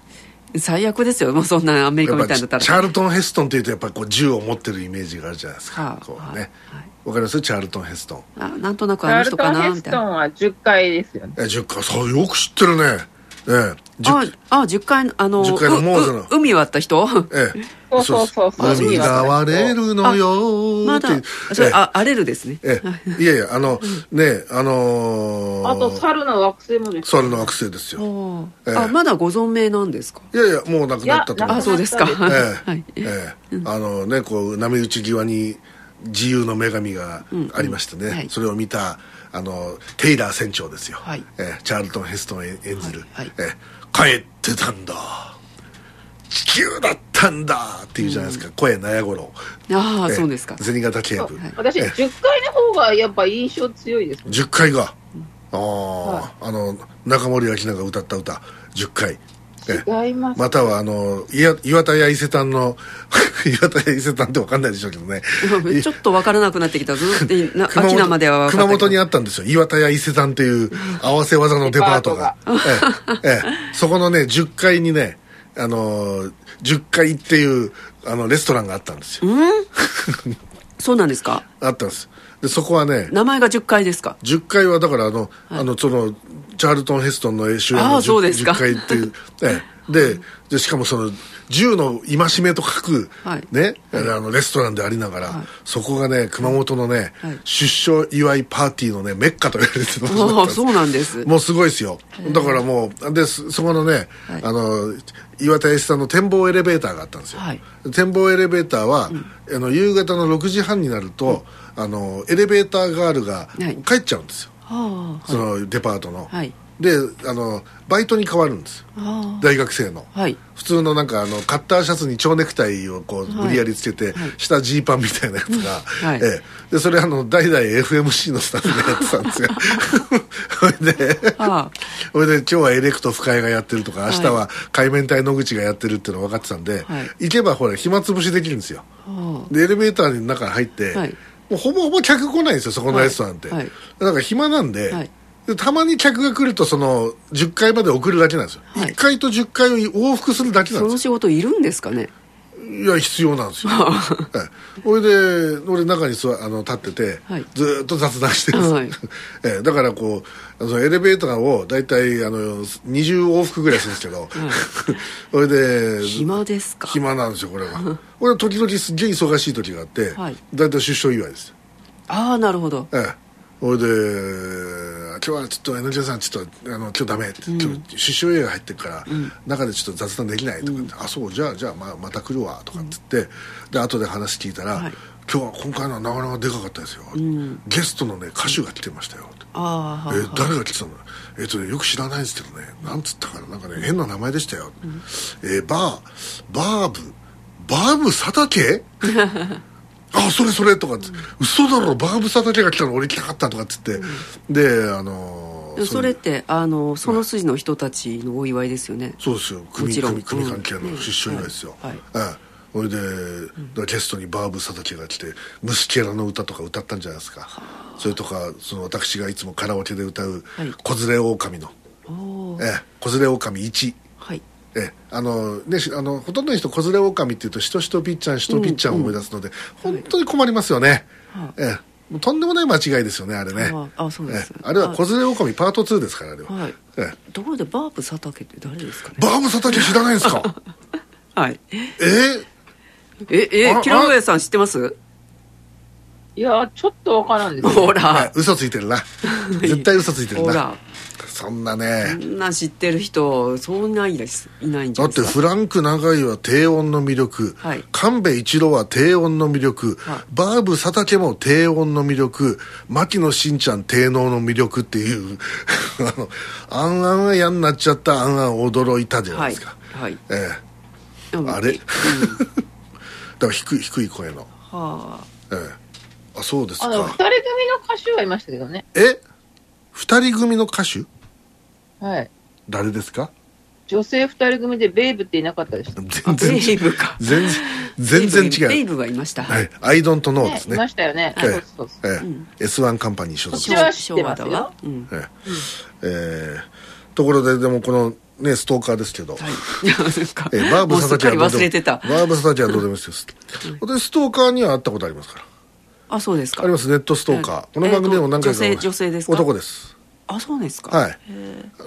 S2: 最悪ですよ。もうそんなアメリカみたいだったら。
S1: チャールトン・ヘストンっていうとやっぱりこう銃を持ってるイメージがあるじゃないですか、はあ、こうね、はい、わかります？チャールトン・ヘストン。
S2: あなんとなくあの人かな？
S3: みたいなチャールトン・ヘストンは10階ですよね。え
S1: 10階そうよく知ってるね。え。え、
S2: ああ10階あの10階のモーゼの。海割った人？
S3: ええ。そうそうそうそう。
S1: 海が割れるのよ
S2: まだそれ、あ荒れるですね。
S1: ええ。い。やいやあのねあの
S3: あと猿の惑星もです
S1: 猿の惑星ですよ。
S2: あまだご存命なんですか？
S1: いやいやもう亡くなったと
S2: あそうですか。
S1: ええ。(laughs) ええ。あのねこう波打ち際に自由の女神がありましてねそれを見たあのテイラー船長ですよ、はい。えー、チャールトン・ヘストン演じる、はいはい、えー、帰ってたんだ。地球だったんだ。っていうじゃないですか、うん、声納屋五郎
S2: ああ、そうですか。
S1: 銭形警部、
S3: 私10階の方がやっぱ印象強いです、ね、
S1: 10階が、ああ、あの中森明菜が歌った歌。10階
S3: 違います。
S1: またはあの岩田屋伊勢丹の (laughs) 岩田屋伊勢丹って分かんないでしょうけどね。
S2: ちょっと分からなくなってきたずっと秋名までは
S1: 熊本にあったんですよ。岩田屋伊勢丹っていう合わせ技のデパートが。ええええ、そこのね10階にねあの10階っていうあのレストランがあったんですよ。うん？
S2: そうなんですか？(laughs)
S1: あったんです。でそこはね
S2: 名前が10階ですか
S1: ？10階はだからあの、はい、あのそのチャールトン・ヘストンの主演の 10, 10階っていう、ね、ででしかもその銃の戒めと書く、はい、ね、はい、あのレストランでありながら、はい、そこがね熊本のね、出生祝いパーティーのねメッカと言われてる
S2: ああそうなんです。
S1: もうすごいですよ。だからもうでそこのね、あの岩田さんの展望エレベーターがあったんですよ、展望エレベーターは、うん、あの夕方の6時半になると、うん、あのエレベーターガールが帰っちゃうんですよ、そのデパートの、はい。であのバイトに変わるんです。大学生の、はい、普通のなんかあのカッターシャツに蝶ネクタイをこう無理やりつけて、はい、下ジーパンみたいなやつが、はい、ええ、でそれあの代々 FMC のスタッフがやってたんですよ。(laughs) それでそれで今日はエレクト深井がやってるとか明日は海面体野口がやってるっていうの分かってたんで、行けばほら暇つぶしできるんですよ。でエレベーターの中に入って、もうほぼほぼ客来ないんですよそこのレストランって、だから暇なんで、でたまに客が来るとその10階まで送るだけなんですよ、はい、1階と10階を往復するだけなんですよ。
S2: その仕事いるんですかね？
S1: いや必要なんですよ。それで俺中に座あの立ってて、はい、ずっと雑談してるんです、はい、(laughs) えだからこうそのエレベーターを大体あの20往復ぐらいするんですけど、はい、(laughs) それで
S2: 暇ですか？
S1: 暇なんですよこれは。俺時々すげえ忙しい時があって、はい、大体出所祝いです
S2: ああなるほど。
S1: ええそれで今日はちょっと NJ さんちょっとあの今日ダメって、うん、今日出生映画入ってるから、うん、中でちょっと雑談できないとかあそうじゃあじゃあままた来るわとかっつって、で後で話聞いたら、はい、今日は今回のはなかなかでかかったですよ、ゲストのね歌手が来てましたよ。あえ誰が来てたの？えっ、ー、とねよく知らないですけどねなんつったかな？なんかね変な名前でしたよ、うん、えー、バーバーブバーブ佐竹？あそれそれとかって、うん、嘘だろバーブサタケが来たの俺来たかったとかっつって、うん、であの
S2: ー、それってあのその筋の人たちのお祝いですよね、
S1: そうですよ。組組組関係の出所祝いですよ、はい、はいそれで、ゲストにバーブ佐竹が来て「ムスケラの歌」とか歌ったんじゃないですかそれとかその私がいつもカラオケで歌う「子連れ狼の」ええ「子連れ狼1」はいえあのね、あのほとんどの人子連れ狼っていうとしとしとぴっちゃんしとぴっちゃんを思い出すので、うんうん、本当に困りますよね、はい、ええ、とんでもない間違いですよねあれね。
S2: あそうです
S1: あれは子連れ狼パート2ですからあれは、はい。
S2: ええ、ところでバーブ佐竹って誰ですかね？
S1: バーブ佐竹知らないんですか？(laughs)
S2: はい。
S1: え
S2: え。ええ木の上さん知ってます？
S3: いやちょっとわからんです
S2: ほら、
S1: はい、嘘ついてるな。(laughs) 絶対嘘ついてるな。ほらそんなね。
S2: そんな知ってる人そんないですいないんじ
S1: ゃないですか？だってフランク長井は低音の魅力、はい、神戸一郎は低音の魅力、はい、バーブ佐竹も低音の魅力。牧野しんちゃん低能の魅力っていう。(laughs) あのあんあんが嫌になっちゃったあんあん驚いたじゃないですか。はい、はい、ええ。あれ、うん、(laughs) だから低い低い声の。はあ。ええ。あそうですか。二人
S3: 組の歌手はいましたけどね。
S1: え？二人組の歌手？
S3: はい。
S1: 誰ですか？
S3: 女性二人組でベイブっていなかったでした。
S2: 全然ベイブか。
S1: 全然、全然違う。
S2: ベイブがいました。
S1: はい。アイドントノーですね。
S3: いましたよね。そうそうそう。
S1: ええ。S1 カンパニー所属。
S3: 私は知ってますよ。
S1: ええ。ところで、でもこの、ね、ストーカーですけど。はい。(laughs) えバーブ佐々木は
S2: 忘れてた。
S1: バーブ佐々木はどうでもいいです。私、ストーカーには会ったことありますから。
S2: あ、そうですか。
S1: あります、ネットストーカー。この番組でも何回か。
S2: 女性、女性ですか？
S1: 男です。
S2: あそうですか。
S1: はい。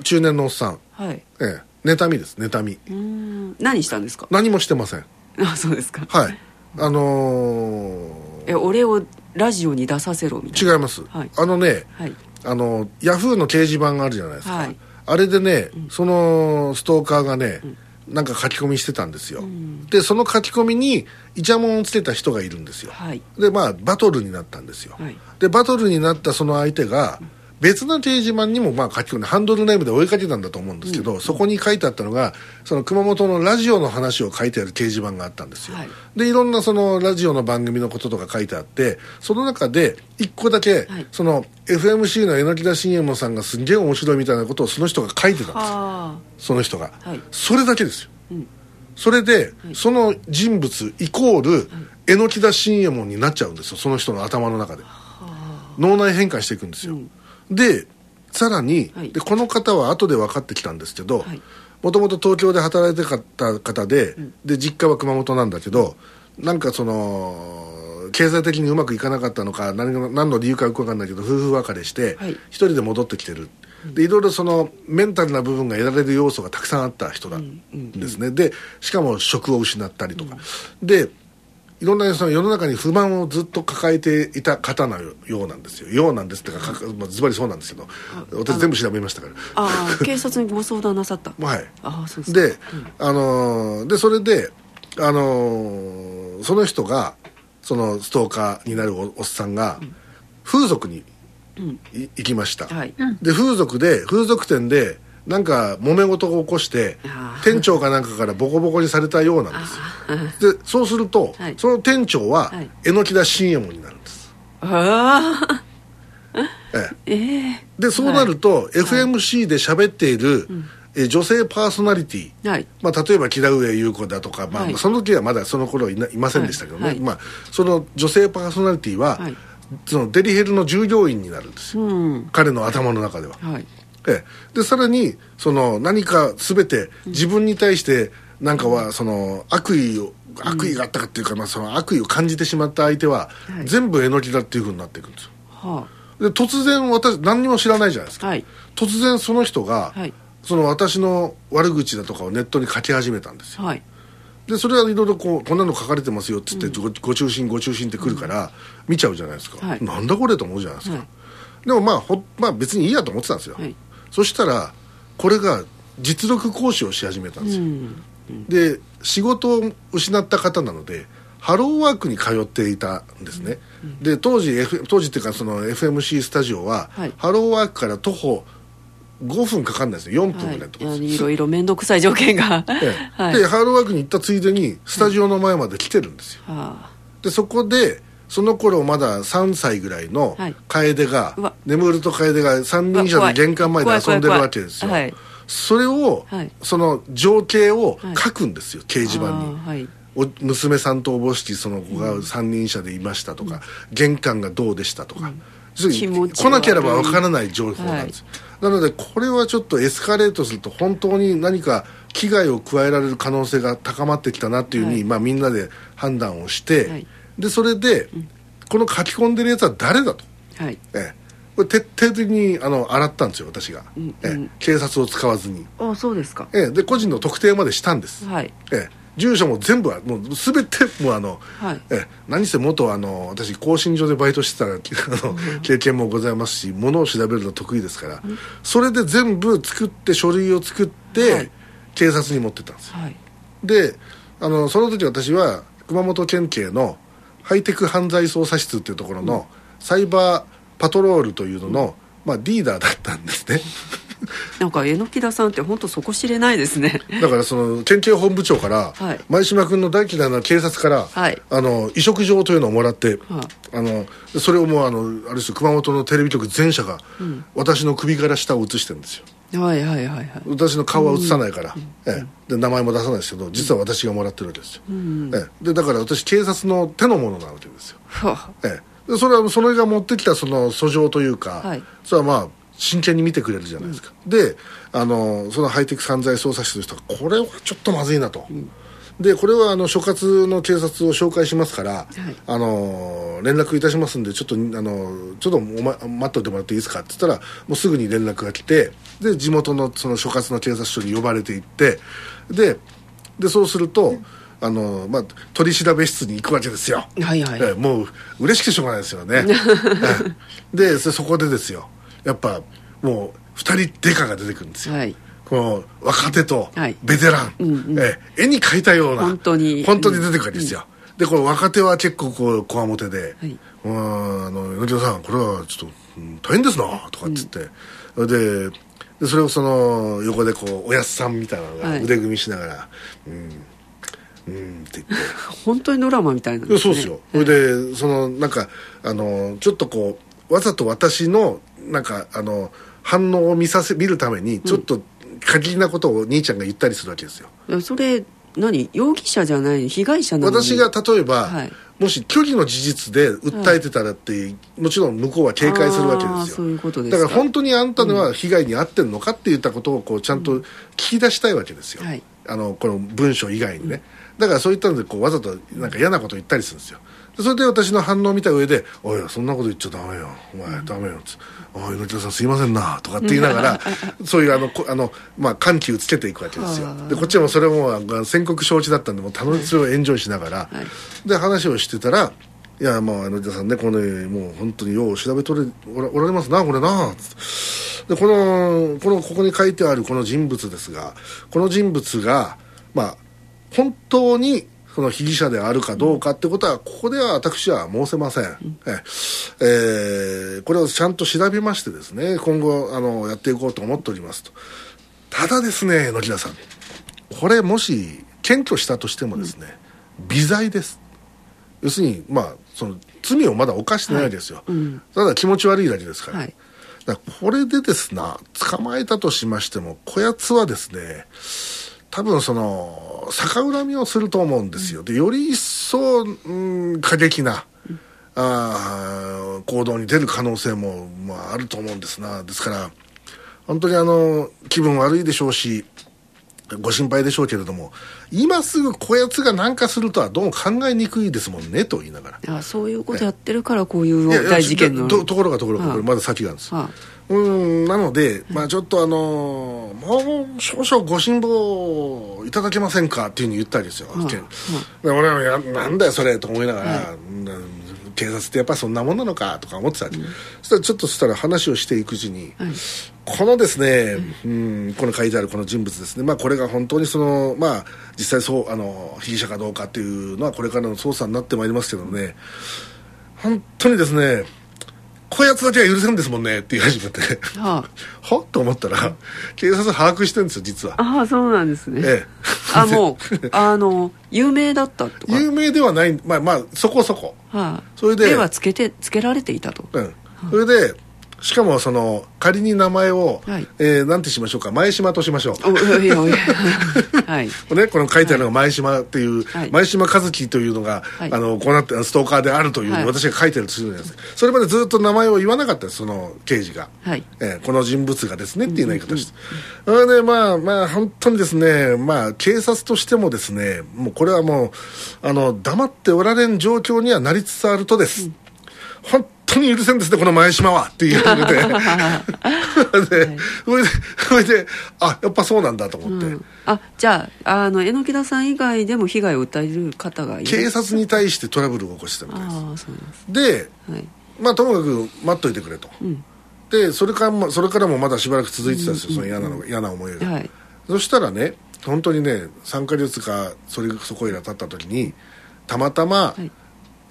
S1: 中年のおっさん。はい。ええ。妬みです妬み。
S2: うん。何したんですか？
S1: 何もしてません。
S2: あそうですか。
S1: はい。あの
S2: ー、え俺をラジオに出させろみた
S1: いな。違います、はい、あのね、はい、あのヤフーの掲示板があるじゃないですか、はい、あれでね、うん、そのストーカーがね、うん。なんか書き込みしてたんですよ、うん、でその書き込みにイチャモンをつけた人がいるんですよ、はい、でまあバトルになったんですよ、はい、でバトルになったその相手が、うん別の掲示板にもまあ書き込んでハンドルネームで追いかけたんだと思うんですけど、うん、そこに書いてあったのがその熊本のラジオの話を書いてある掲示板があったんですよ、はい、でいろんなそのラジオの番組のこととか書いてあってその中で一個だけ、はい、その FMC の榎田信右衛門さんがすんげえ面白いみたいなことをその人が書いてたんです。その人が、はい、それだけですよ、うん、それで、その人物イコール榎田信右衛門になっちゃうんですよ。その人の頭の中で。脳内変換していくんですよ、うんでさらに、はい、でこの方は後で分かってきたんですけどもともと東京で働いてた方でうん、で実家は熊本なんだけどなんかその経済的にうまくいかなかったのか何何の理由かよく分かんないけど夫婦別れして一、はい、人で戻ってきてる。でいろいろそのメンタルな部分が得られる要素がたくさんあった人なんですね、でしかも職を失ったりとか、でいろんなその世の中に不満をずっと抱えていた方のようなんですよ。ようなんですってかまあ、ズバリそうなんですけど。私全部調べましたから。
S2: ああ警察にご相談なさった。(laughs)
S1: はい。あそうですで、うん、あのー、でそれであのー、その人がそのストーカーになるおっさんが、風俗に行きました、はい、で風俗で風俗店でなんか揉め事を起こして店長かなんかからボコボコにされたようなんですよ。でそうすると、はい、その店長は榎木田信右衛門になるんです。ああええ。でそうなると、はい、FMC で喋っている、え女性パーソナリティ、はい。まあ、例えば木田上優子だとか、まあ、はい、その時はまだその頃いないませんでしたけどね、はい、まあ、その女性パーソナリティは、はい。そのデリヘルの従業員になるんですよ、うん、彼の頭の中では、はい、えでさらにその何か全て自分に対してなんかはその悪意を悪意があったかっていうか、まあ、その悪意を感じてしまった相手は、全部えのきだっていうふうになっていくんですよ、はあ、で突然私何にも知らないじゃないですか、はい、突然その人が、はい、その私の悪口だとかをネットに書き始めたんですよ、はい。でそれはいろいろこうこんなの書かれてますよっつって、ごご中心ご中心ってくるから見ちゃうじゃないですか、はい、なんだこれと思うじゃないですか、はい、でもまあほ、まあ、別にいいやと思ってたんですよ、はい、そしたらこれが実力行使をし始めたんですよ、うん。うん、で仕事を失った方なのでハローワークに通っていたんですね、うん。うん、で当時、F、当時っていうかその FMC スタジオは、ハローワークから徒歩5分かかんないですよ。4分ぐらいとか、
S2: はい、いろいろ面倒くさい条件が、(laughs)
S1: はい、でハードワークに行ったついでにスタジオの前まで来てるんですよ、はい、でそこでその頃まだ3歳ぐらいの楓が、はい、眠ると楓が三輪車で玄関前で遊んでるわけですよ、はい、それを、はい、その情景を書くんですよ、掲示板に、お娘さんとおぼしきその子が三輪車でいましたとか、うん、玄関がどうでしたとか、うん。来なければわからない情報なんです、はい、なのでこれはちょっとエスカレートすると本当に何か危害を加えられる可能性が高まってきたなっていうふうに、はい、まあ、みんなで判断をして、はい、でそれで、うん、この書き込んでるやつは誰だと、はい。えこれ徹底的にあの洗ったんですよ私が、うん、え警察を使わずに。
S2: あそうですか、
S1: えで個人の特定までしたんです、はい。え住所も全部はもう全てもうあの、はい、え何せ元あの私更新所でバイトしてた (laughs) あの、経験もございますしものを調べるの得意ですから、うん、それで全部作って書類を作って、はい、警察に持ってったんですよ、はい、であのその時私は熊本県警のハイテク犯罪捜査室っていうところの、サイバーパトロールというのの、まあ、リーダーだったんですね。(laughs)
S2: なんか榎木田さんって本当そこ知れないですね。
S1: だからその県警本部長から、はい、前島君の大嫌いな警察から、はい、あの移植状というのをもらって、はあ、あのそれをもうあのあれです熊本のテレビ局全社が、うん、私の首から下を映してるんですよ
S2: はいはいはいはい、
S1: 私の顔は映さないから、うん、ええ、で名前も出さないですけど実は私がもらってるわけですよ、うん、ええ、でだから私警察の手のものなわけですよ、ええ、でそれはそれが持ってきたその訴状というか、はい、それはまあ真剣に見てくれるじゃないですか、うん、であのそのハイテク犯罪捜査室の人がこれはちょっとまずいなと、うん、でこれはあの所轄の警察を紹介しますから、はい、あの連絡いたしますんでちょっとあのちょっとお、ま、待っといてもらっていいですかって言ったらもうすぐに連絡が来てで地元のその所轄の警察署に呼ばれていってででそうすると、うん。あのまあ、取り調べ室に行くわけですよ、はいはい。えもう嬉しくてしょうがないですよね。(laughs) でそこでですよ。やっぱもう2人デカが出てくるんですよ、はい、この若手とベテラン、はいうんうん、え絵に描いたような
S2: 本当に。
S1: 本当に出てくるわけですよ、うん、でこの若手は結構こうこわもてで「はい、うんあの米田さんこれはちょっと、うん、大変ですな」とかっつって、うん、ででそれをその横でこうおやすさんみたいなのが腕組みしながら「うんうん」って言って。(laughs)
S2: 本当にドラマみたいな、
S1: ね、そうですよそれでそのなんかあのちょっとこうわざと私のなんかあの反応を見させ見るためにちょっと過激なことを兄ちゃんが言ったりするわけですよ、
S2: それ何？容疑者じゃない被害者な
S1: の私が例えば、はい、もし虚偽の事実で訴えてたらって、はい、もちろん向こうは警戒するわけですよ。
S2: そういうこと
S1: だから本当にあんたのは被害に遭ってるのかって言ったことをこうちゃんと聞き出したいわけですよ、うん。はい、あのこの文章以外にね、うん、だからそういったのでこうわざとなんか嫌なこと言ったりするんですよそれで私の反応を見た上で「おいそんなこと言っちゃダメよ。お前ダメよ」つおい猪木さんすいませんな」とかって言いながらそういうあのあの、まあ、緩急つけていくわけですよ。でこっちもそれも宣告承知だったんでもう楽しそれをエンジョイしながら、はい、で話をしてたらいやまあ猪木さんねこのもう本当によう調べとれおられますなこれなでこのこのここに書いてあるこの人物ですがこの人物がまあ本当にその被疑者であるかどうかってことは、ここでは私は申せません。ええー、これをちゃんと調べましてですね、今後、あの、やっていこうと思っておりますと。ただですね、野木田さん。これもし、検挙したとしてもですね、微罪です。要するに、まあ、その、罪をまだ犯してないですよ。はいうん、ただ気持ち悪いだけですから。はい、これでですな、捕まえたとしましても、こやつはですね、多分その逆恨みをすると思うんですよ。でより一層、うん、過激な、あ行動に出る可能性も、まあ、あると思うんですな。ですから本当にあの気分悪いでしょうしご心配でしょうけれども今すぐこやつが何かするとはどうも考えにくいですもんねと言いなが
S2: ら。あそういうことやってるからこういう大事件の。
S1: とところがところがこれまだ先なんです、はあうんなので、まあ、ちょっとあのもう少々ご辛抱いただけませんかっていうふうに言ったりですよ、はあ、俺はやなんだよそれと思いながら、はい、警察ってやっぱりそんなもんなのかとか思ってたうん、そしたらちょっとそしたら話をしていくうちに、はい、このですね、うん、この書いてあるこの人物ですね、まあ、これが本当にその、まあ、実際そうあの被疑者かどうかっていうのはこれからの捜査になってまいりますけどね。本当にですねこやつだけは許せんですもんねって言い始めて。はあ、(laughs) はと思ったら警察把握してるんですよ実は。
S2: ああそうなんですね。ええ。あもうあの有名だったと
S1: か。有名ではない。まあまあそこそこ。は
S2: あ。それで。ではつけてつけられていたと。
S1: うん。それでしかもその仮に名前を、はい、えー、なんてしましょうか前島としましょう。はい、ね、この書いてあるのが前島っていう、はい、前島和樹というのが、はい、あのこうなってストーカーであるという、はい、私が書いてるとするじゃないですか。それまでずっと名前を言わなかったですその刑事が、はい。えー、この人物がですねっていう言い方して、それでまあまあ本当にですねまあ警察としてもですねもうこれはもうあの黙っておられん状況にはなりつつあるとです、うん、本当に許せんですねこの前島はっていうので。(laughs) で、それでそれであやっぱそうなんだと思って、うん、
S2: あじゃああの榎木田さん以外でも被害を訴える方がいる
S1: 警察に対してトラブルを起こしてたみたいです。で、はい、まあともかく待っといてくれと、うん、でそれからそれからもまだしばらく続いてたんですよ、その嫌なの嫌な思いが、はい、そしたらね本当にね3か月かそれそこいら経った時にたまたま、はい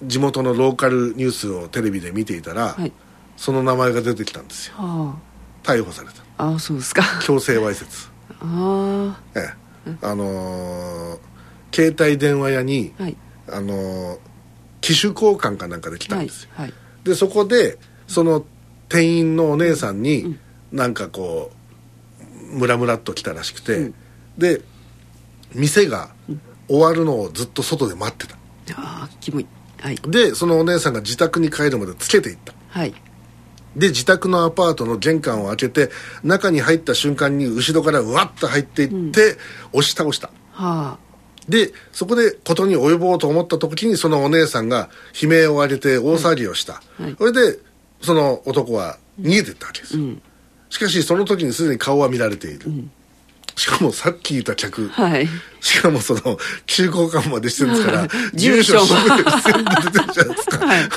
S1: 地元のローカルニュースをテレビで見ていたら、はい、その名前が出てきたんですよ、はあ、逮捕された。
S2: ああそうですか。
S1: 強制わいせつ。(laughs) ああ。ええ。あのー、携帯電話屋に、はい、あのー、機種交換かなんかで来たんですよ、はい、でそこでその店員のお姉さんに、うん、なんかこうムラムラっと来たらしくて、うん、で店が終わるのをずっと外で待ってた、
S2: ああキモい
S1: はい、でそのお姉さんが自宅に帰るまでつけていった、はい、で自宅のアパートの玄関を開けて中に入った瞬間に後ろからうわっと入っていって、うん、押し倒した、はあ、でそこで事に及ぼうと思った時にそのお姉さんが悲鳴を上げて大騒ぎをした、はいはい、それでその男は逃げていったわけですよ、うん、しかしその時にすでに顔は見られている、うんしかもさっき言った客、はい、しかもその急交換までしてるんですから、住所全部出てるじゃないですか、はい、も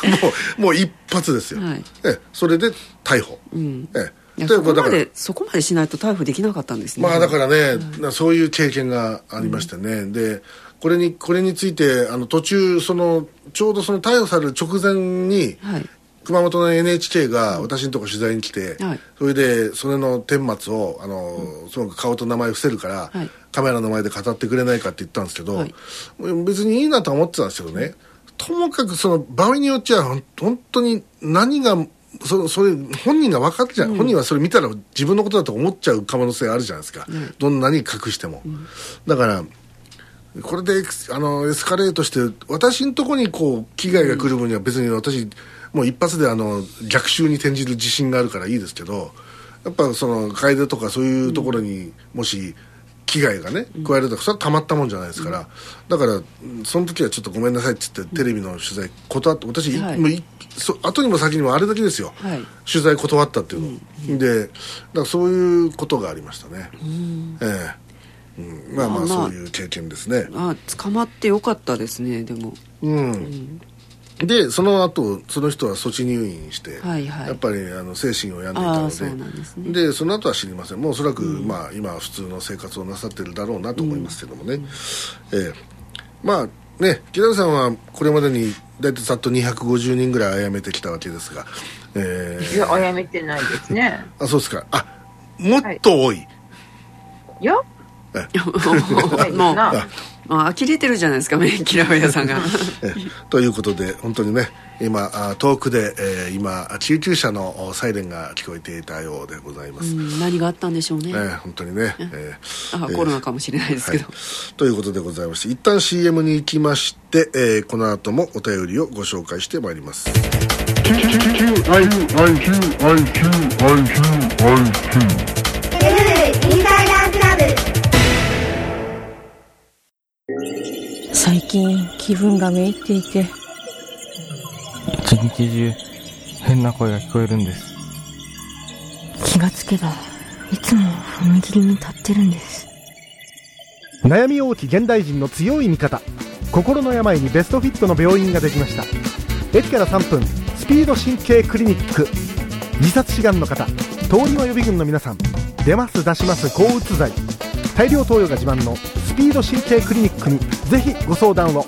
S1: うもう一発ですよ、はい、えそれで逮捕、うん、
S2: えそこまでそこまでしないと逮捕できなかったんですね。
S1: まあだからね、はい、そういう経験がありましてね、うん、でこれにこれについてあの途中そのちょうどその逮捕される直前に、はい、熊本の NHK が私のとこ取材に来て、はい、それでそれの顛末をあの、うん、すごく顔と名前伏せるから、はい、カメラの前で語ってくれないかって言ったんですけど、はい、別にいいなとは思ってたんですけどねともかくその場合によっちゃ本当に何がそそれ本人が分かってじゃ、うん、本人はそれ見たら自分のことだと思っちゃう可能性あるじゃないですか、うん、どんなに隠しても、うん、だからこれであのエスカレートして私のところにこう危害が来る分には別に私もう一発であの逆襲に転じる自信があるからいいですけどやっぱその楓とかそういうところにもし危害がね加えるとかそれはたまったもんじゃないですから、だからその時はちょっとごめんなさいって言ってテレビの取材断って私、はい、もうそ後にも先にもあれだけですよ、はい、取材断ったっていうの、うん、でだからそういうことがありましたね、うん、ええ。うん、まあまあ。そういう経験ですね。
S2: あ捕まってよかったですねでも。うん、
S1: うんでその後その人は措置入院して、はいはい、やっぱりあの精神を病んでいたのでそで、ね、その後は知りません。もうおそらく、うん、まあ、今は普通の生活をなさってるだろうなと思いますけどもね、うん、えー、まあね木田さんはこれまでに大体ざっと250人ぐらい殺めてきたわけですが、
S3: えー、いや殺めてないですね。
S1: あそうですか。あもっと多い、はい、
S3: いや。(laughs)
S2: もうまあ呆れてるじゃないですか免疫ラー屋さんが。(laughs)
S1: ということで本当にね今遠くで、えー、今救急車のサイレンが聞こえていたようでございます、
S2: 何があったんでしょうね、え
S1: ー、本当にね、え
S2: ー、あコロナかもしれないですけど、はい、
S1: ということでございまして一旦 CM に行きまして、えー、この後もお便りをご紹介してまいります
S4: 最近気分がめいっていて。
S5: 一日中変な声が聞こえるんです。
S4: 気がつけばいつも踏切に立ってるんです。
S6: 悩み多き現代人の強い味方。心の病にベストフィットの病院ができました。駅から3分スピード神経クリニック。自殺志願の方通り魔予備軍の皆さん出ます出します抗うつ剤大量投与が自慢のスピード神経クリニックにぜひご相談を。